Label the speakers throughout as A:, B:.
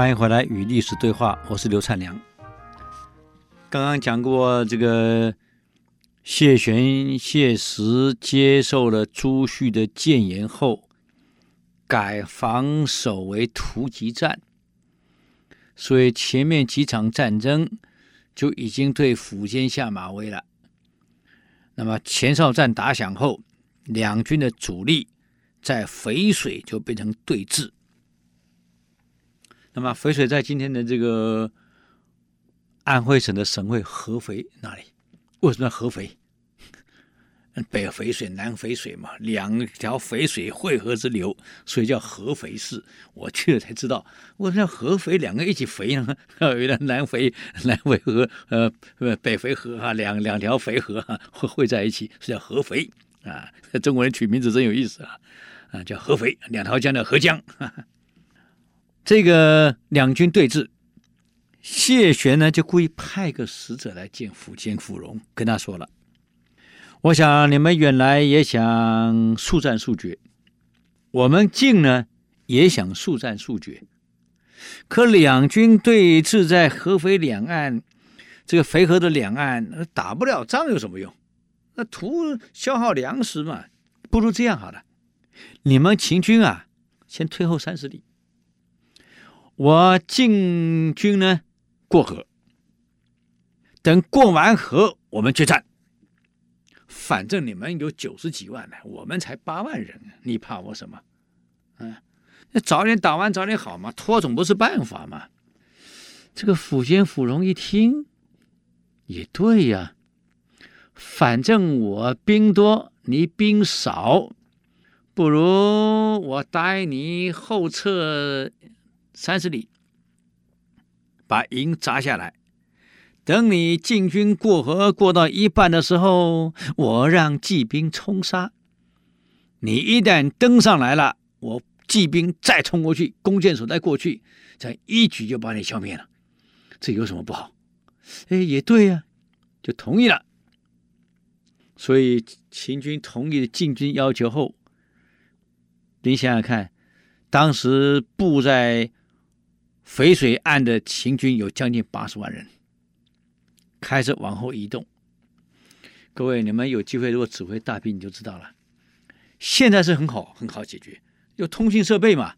A: 欢迎回来与历史对话，我是刘灿良。刚刚讲过，这个谢玄、谢石接受了朱旭的谏言后，改防守为突击战，所以前面几场战争就已经对苻坚下马威了。那么前哨战打响后，两军的主力在淝水就变成对峙。那么淝水在今天的这个安徽省的省会合肥那里？为什么合肥？北淝水、南淝水嘛，两条淝水汇合之流，所以叫合肥市。我去了才知道，为什么叫合肥两个一起肥呢？原来南淝南淝河呃北淝河啊，两两条淝河啊会汇在一起，是叫合肥啊。中国人取名字真有意思啊啊，叫合肥，两条江的合江。这个两军对峙，谢玄呢就故意派个使者来见苻坚、苻融，跟他说了：“我想你们远来也想速战速决，我们近呢也想速战速决。可两军对峙在合肥两岸，这个淝河的两岸，打不了仗有什么用？那图消耗粮食嘛。不如这样好了，你们秦军啊，先退后三十里。”我进军呢，过河。等过完河，我们决战。反正你们有九十几万呢，我们才八万人，你怕我什么？嗯，那早点打完早点好嘛，拖总不是办法嘛。这个苻坚、苻融一听，也对呀。反正我兵多，你兵少，不如我答应你后撤。三十里，把营扎下来。等你进军过河过到一半的时候，我让骑兵冲杀。你一旦登上来了，我骑兵再冲过去，弓箭手再过去，这一举就把你消灭了。这有什么不好？哎，也对呀，就同意了。所以秦军同意了进军要求后，你想想看，当时布在。淝水岸的秦军有将近八十万人，开始往后移动。各位，你们有机会如果指挥大兵，你就知道了。现在是很好，很好解决，有通信设备嘛。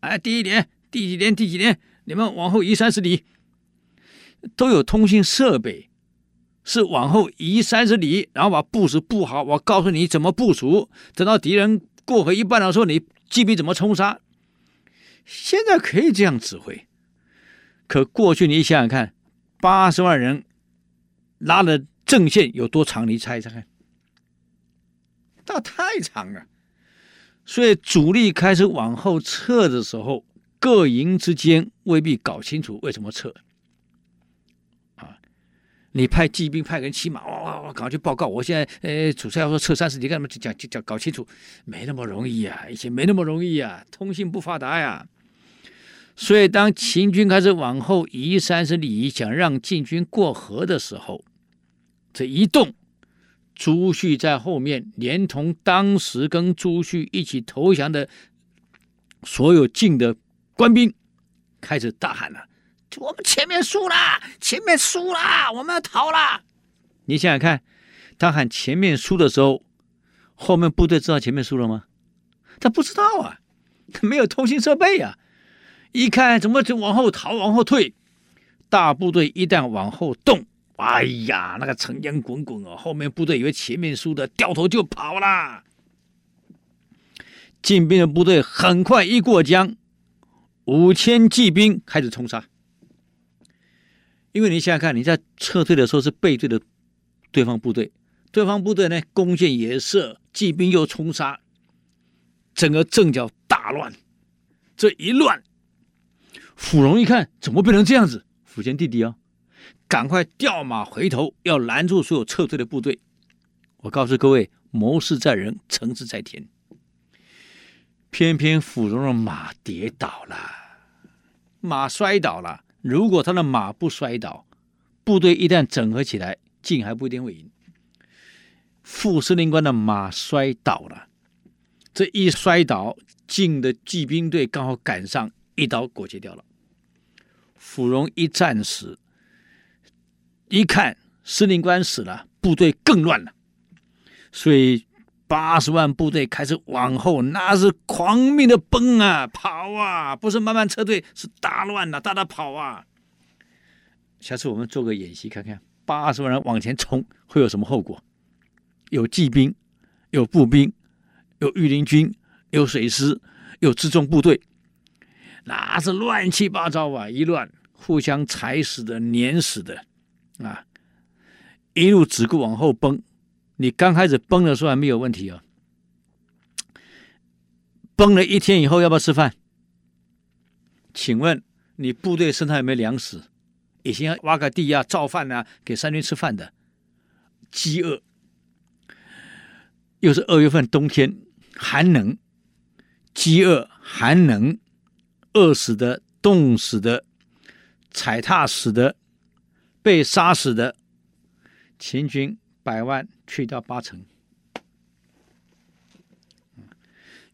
A: 哎，第一连，第几连，第几连，你们往后移三十里，都有通信设备，是往后移三十里，然后把部署布好，我告诉你怎么部署。等到敌人过河一半的时候，你骑兵怎么冲杀。现在可以这样指挥，可过去你想想看，八十万人拉的阵线有多长？你猜一猜看，那太长了。所以主力开始往后撤的时候，各营之间未必搞清楚为什么撤。啊，你派骑兵派人骑马，哇哇哇，赶快去报告！我现在呃，主帅要说撤三十里，干什么？讲讲讲，搞清楚，没那么容易呀，以前没那么容易呀，通信不发达呀。所以，当秦军开始往后移三十里，想让晋军过河的时候，这一动，朱旭在后面，连同当时跟朱旭一起投降的所有晋的官兵，开始大喊了：“我们前面输了，前面输了，我们要逃了！”你想想看，他喊前面输的时候，后面部队知道前面输了吗？他不知道啊，他没有通信设备啊。一看怎么就往后逃，往后退？大部队一旦往后动，哎呀，那个尘烟滚滚啊！后面部队以为前面输的，掉头就跑了。进兵的部队很快一过江，五千骑兵开始冲杀。因为你想想看，你在撤退的时候是背对着对方部队，对方部队呢，弓箭也射，骑兵又冲杀，整个阵脚大乱。这一乱。芙蓉一看，怎么变成这样子？苻坚弟弟啊，赶快调马回头，要拦住所有撤退的部队。我告诉各位，谋事在人，成事在天。偏偏芙蓉的马跌倒了，马摔倒了。如果他的马不摔倒，部队一旦整合起来，晋还不一定会赢。副司令官的马摔倒了，这一摔倒，晋的骑兵队刚好赶上，一刀裹挟掉了。芙蓉一战时，一看司令官死了，部队更乱了，所以八十万部队开始往后，那是狂命的奔啊，跑啊，不是慢慢撤退，是大乱啊，大大跑啊。下次我们做个演习看看，八十万人往前冲会有什么后果？有骑兵，有步兵，有御林军，有水师，有辎重部队。那是乱七八糟啊！一乱，互相踩死的、碾死的，啊！一路只顾往后崩。你刚开始崩的时候还没有问题啊，崩了一天以后要不要吃饭？请问你部队身上有没有粮食？以前挖个地啊，造饭啊，给三军吃饭的。饥饿，又是二月份冬天，寒冷，饥饿，寒冷。饿死的、冻死的、踩踏死的、被杀死的，秦军百万去掉八成。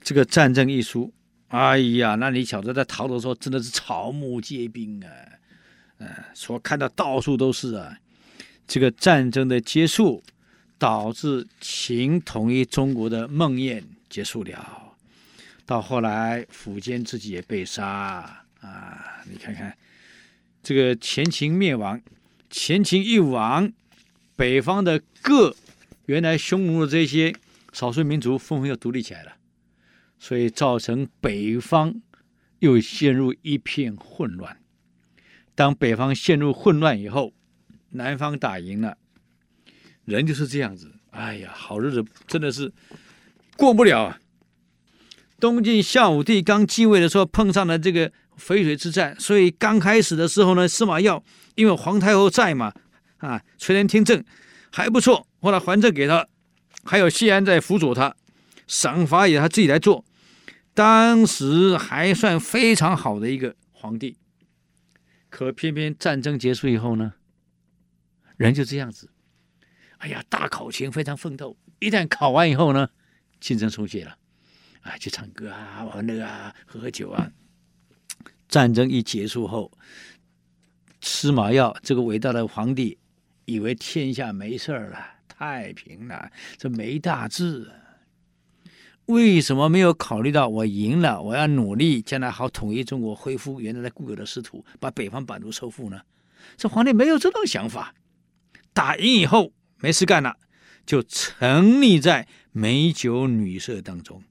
A: 这个战争一输，哎呀，那你晓得在逃的时候真的是草木皆兵啊！嗯，所看到到处都是啊。这个战争的结束，导致秦统一中国的梦魇结束了。到后来，苻坚自己也被杀啊！你看看，这个前秦灭亡，前秦一亡，北方的各原来匈奴的这些少数民族纷纷又独立起来了，所以造成北方又陷入一片混乱。当北方陷入混乱以后，南方打赢了，人就是这样子。哎呀，好日子真的是过不了啊！东晋孝武帝刚继位的时候，碰上了这个淝水之战，所以刚开始的时候呢，司马曜因为皇太后在嘛，啊，垂帘听政还不错，后来还政给他，还有谢安在辅佐他，赏罚也他自己来做，当时还算非常好的一个皇帝。可偏偏战争结束以后呢，人就这样子，哎呀，大考前非常奋斗，一旦考完以后呢，精神松懈了。啊，去唱歌啊，玩乐啊，喝喝酒啊。战争一结束后，司马曜这个伟大的皇帝以为天下没事了，太平了，这没大志。为什么没有考虑到我赢了，我要努力，将来好统一中国，恢复原来的固有的失土，把北方版图收复呢？这皇帝没有这种想法。打赢以后没事干了，就沉溺在美酒女色当中。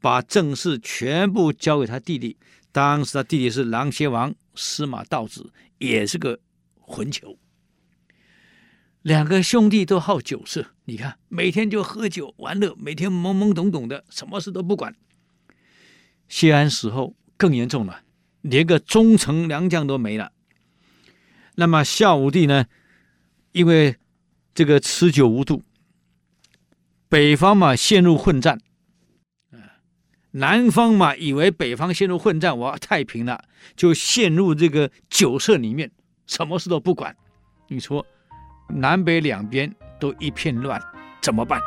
A: 把政事全部交给他弟弟，当时他弟弟是琅邪王司马道子，也是个混球。两个兄弟都好酒色，你看每天就喝酒玩乐，每天懵懵懂懂的，什么事都不管。谢安死后更严重了，连个忠臣良将都没了。那么孝武帝呢？因为这个持久无度，北方嘛陷入混战。南方嘛，以为北方陷入混战，我太平了，就陷入这个酒色里面，什么事都不管。你说，南北两边都一片乱，怎么办？